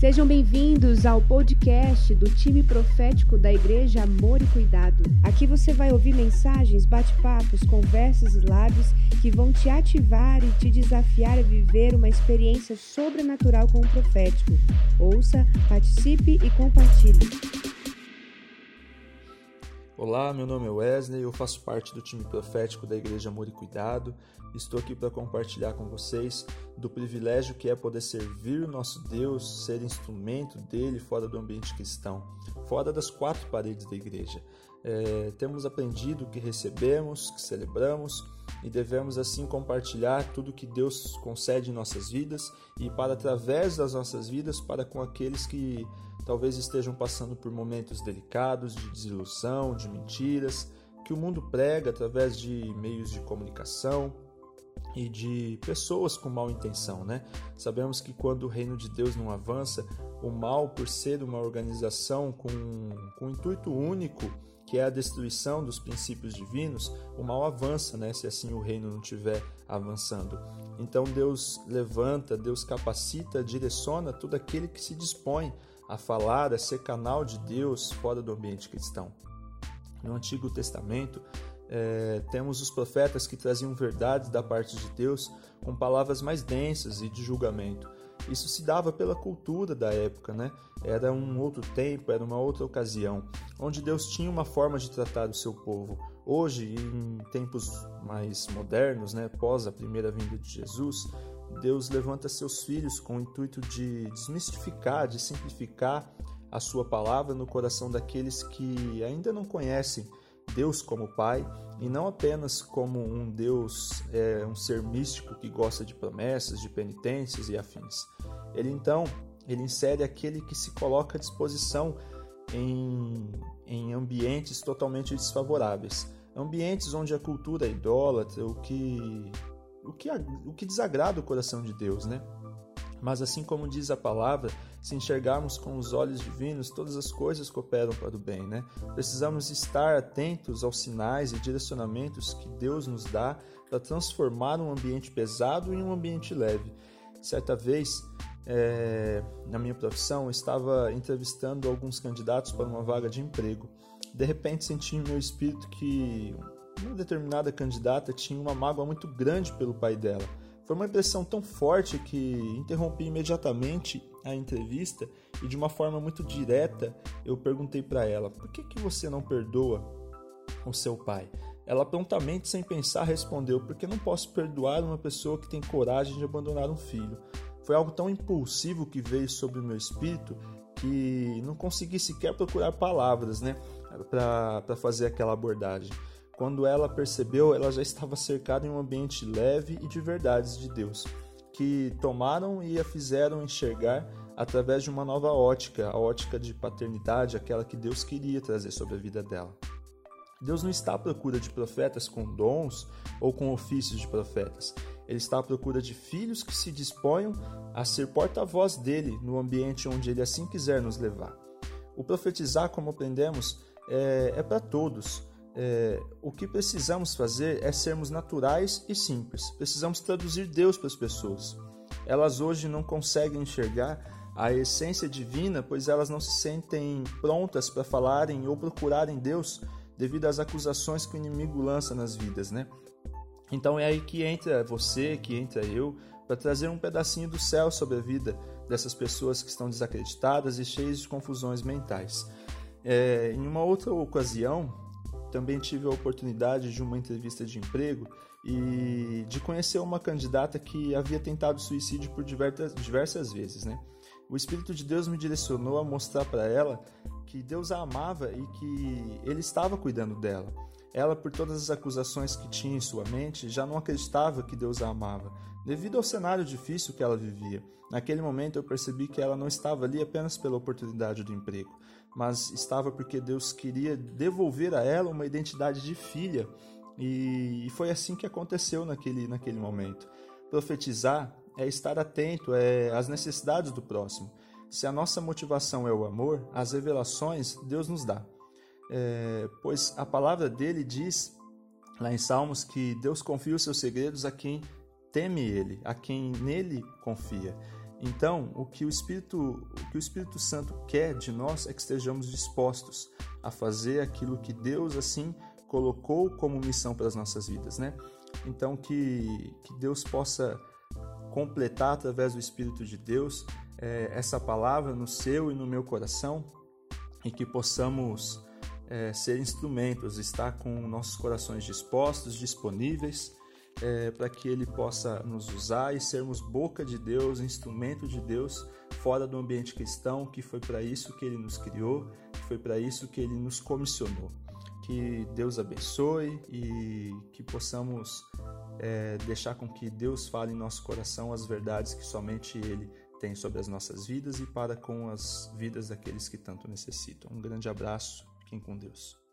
Sejam bem-vindos ao podcast do time profético da Igreja Amor e Cuidado. Aqui você vai ouvir mensagens, bate-papos, conversas e lives que vão te ativar e te desafiar a viver uma experiência sobrenatural com o profético. Ouça, participe e compartilhe. Olá, meu nome é Wesley, eu faço parte do time profético da Igreja Amor e Cuidado. Estou aqui para compartilhar com vocês do privilégio que é poder servir o nosso Deus, ser instrumento dele fora do ambiente cristão, fora das quatro paredes da igreja. É, temos aprendido que recebemos, que celebramos e devemos assim compartilhar tudo que Deus concede em nossas vidas e para através das nossas vidas para com aqueles que talvez estejam passando por momentos delicados de desilusão, de mentiras, que o mundo prega através de meios de comunicação e de pessoas com mal intenção, né? Sabemos que quando o reino de Deus não avança, o mal, por ser uma organização com, com um intuito único, que é a destruição dos princípios divinos, o mal avança, né? Se assim o reino não estiver avançando. Então Deus levanta, Deus capacita, direciona todo aquele que se dispõe a falar, a ser canal de Deus fora do ambiente cristão. No Antigo Testamento, é, temos os profetas que traziam verdades da parte de Deus com palavras mais densas e de julgamento. Isso se dava pela cultura da época, né? Era um outro tempo, era uma outra ocasião, onde Deus tinha uma forma de tratar o seu povo. Hoje, em tempos mais modernos, né, pós a primeira vinda de Jesus, Deus levanta seus filhos com o intuito de desmistificar, de simplificar a sua palavra no coração daqueles que ainda não conhecem Deus como Pai e não apenas como um Deus, é, um ser místico que gosta de promessas, de penitências e afins. Ele então ele insere aquele que se coloca à disposição em, em ambientes totalmente desfavoráveis, ambientes onde a cultura é idólatra, o que o que, o que desagrada o coração de Deus, né? Mas assim como diz a palavra, se enxergarmos com os olhos divinos, todas as coisas cooperam para o bem, né? Precisamos estar atentos aos sinais e direcionamentos que Deus nos dá para transformar um ambiente pesado em um ambiente leve. Certa vez, é, na minha profissão, estava entrevistando alguns candidatos para uma vaga de emprego. De repente, senti em meu espírito que uma determinada candidata tinha uma mágoa muito grande pelo pai dela. Foi uma impressão tão forte que interrompi imediatamente a entrevista e de uma forma muito direta eu perguntei para ela: "Por que que você não perdoa o seu pai?" Ela prontamente, sem pensar, respondeu: "Porque não posso perdoar uma pessoa que tem coragem de abandonar um filho." Foi algo tão impulsivo que veio sobre o meu espírito que não consegui sequer procurar palavras, né, para fazer aquela abordagem. Quando ela percebeu, ela já estava cercada em um ambiente leve e de verdades de Deus, que tomaram e a fizeram enxergar através de uma nova ótica, a ótica de paternidade, aquela que Deus queria trazer sobre a vida dela. Deus não está à procura de profetas com dons ou com ofícios de profetas. Ele está à procura de filhos que se disponham a ser porta-voz dele no ambiente onde ele assim quiser nos levar. O profetizar, como aprendemos, é, é para todos é, o que precisamos fazer é sermos naturais e simples. Precisamos traduzir Deus para as pessoas. Elas hoje não conseguem enxergar a essência divina, pois elas não se sentem prontas para falarem ou procurarem Deus devido às acusações que o inimigo lança nas vidas, né? Então é aí que entra você, que entra eu, para trazer um pedacinho do céu sobre a vida dessas pessoas que estão desacreditadas e cheias de confusões mentais. É, em uma outra ocasião, também tive a oportunidade de uma entrevista de emprego e de conhecer uma candidata que havia tentado suicídio por diversas, diversas vezes. Né? O Espírito de Deus me direcionou a mostrar para ela que Deus a amava e que Ele estava cuidando dela. Ela, por todas as acusações que tinha em sua mente, já não acreditava que Deus a amava, devido ao cenário difícil que ela vivia. Naquele momento eu percebi que ela não estava ali apenas pela oportunidade do emprego, mas estava porque Deus queria devolver a ela uma identidade de filha, e foi assim que aconteceu naquele, naquele momento. Profetizar é estar atento é, às necessidades do próximo. Se a nossa motivação é o amor, as revelações Deus nos dá. É, pois a palavra dele diz lá em Salmos que Deus confia os seus segredos a quem teme ele, a quem nele confia. Então, o que o Espírito, o que o Espírito Santo quer de nós é que estejamos dispostos a fazer aquilo que Deus assim colocou como missão para as nossas vidas, né? Então que, que Deus possa completar através do Espírito de Deus é, essa palavra no seu e no meu coração e que possamos é, ser instrumentos, estar com nossos corações dispostos, disponíveis é, para que Ele possa nos usar e sermos boca de Deus, instrumento de Deus fora do ambiente cristão, que foi para isso que Ele nos criou, que foi para isso que Ele nos comissionou. Que Deus abençoe e que possamos é, deixar com que Deus fale em nosso coração as verdades que somente Ele tem sobre as nossas vidas e para com as vidas daqueles que tanto necessitam. Um grande abraço, fiquem com Deus.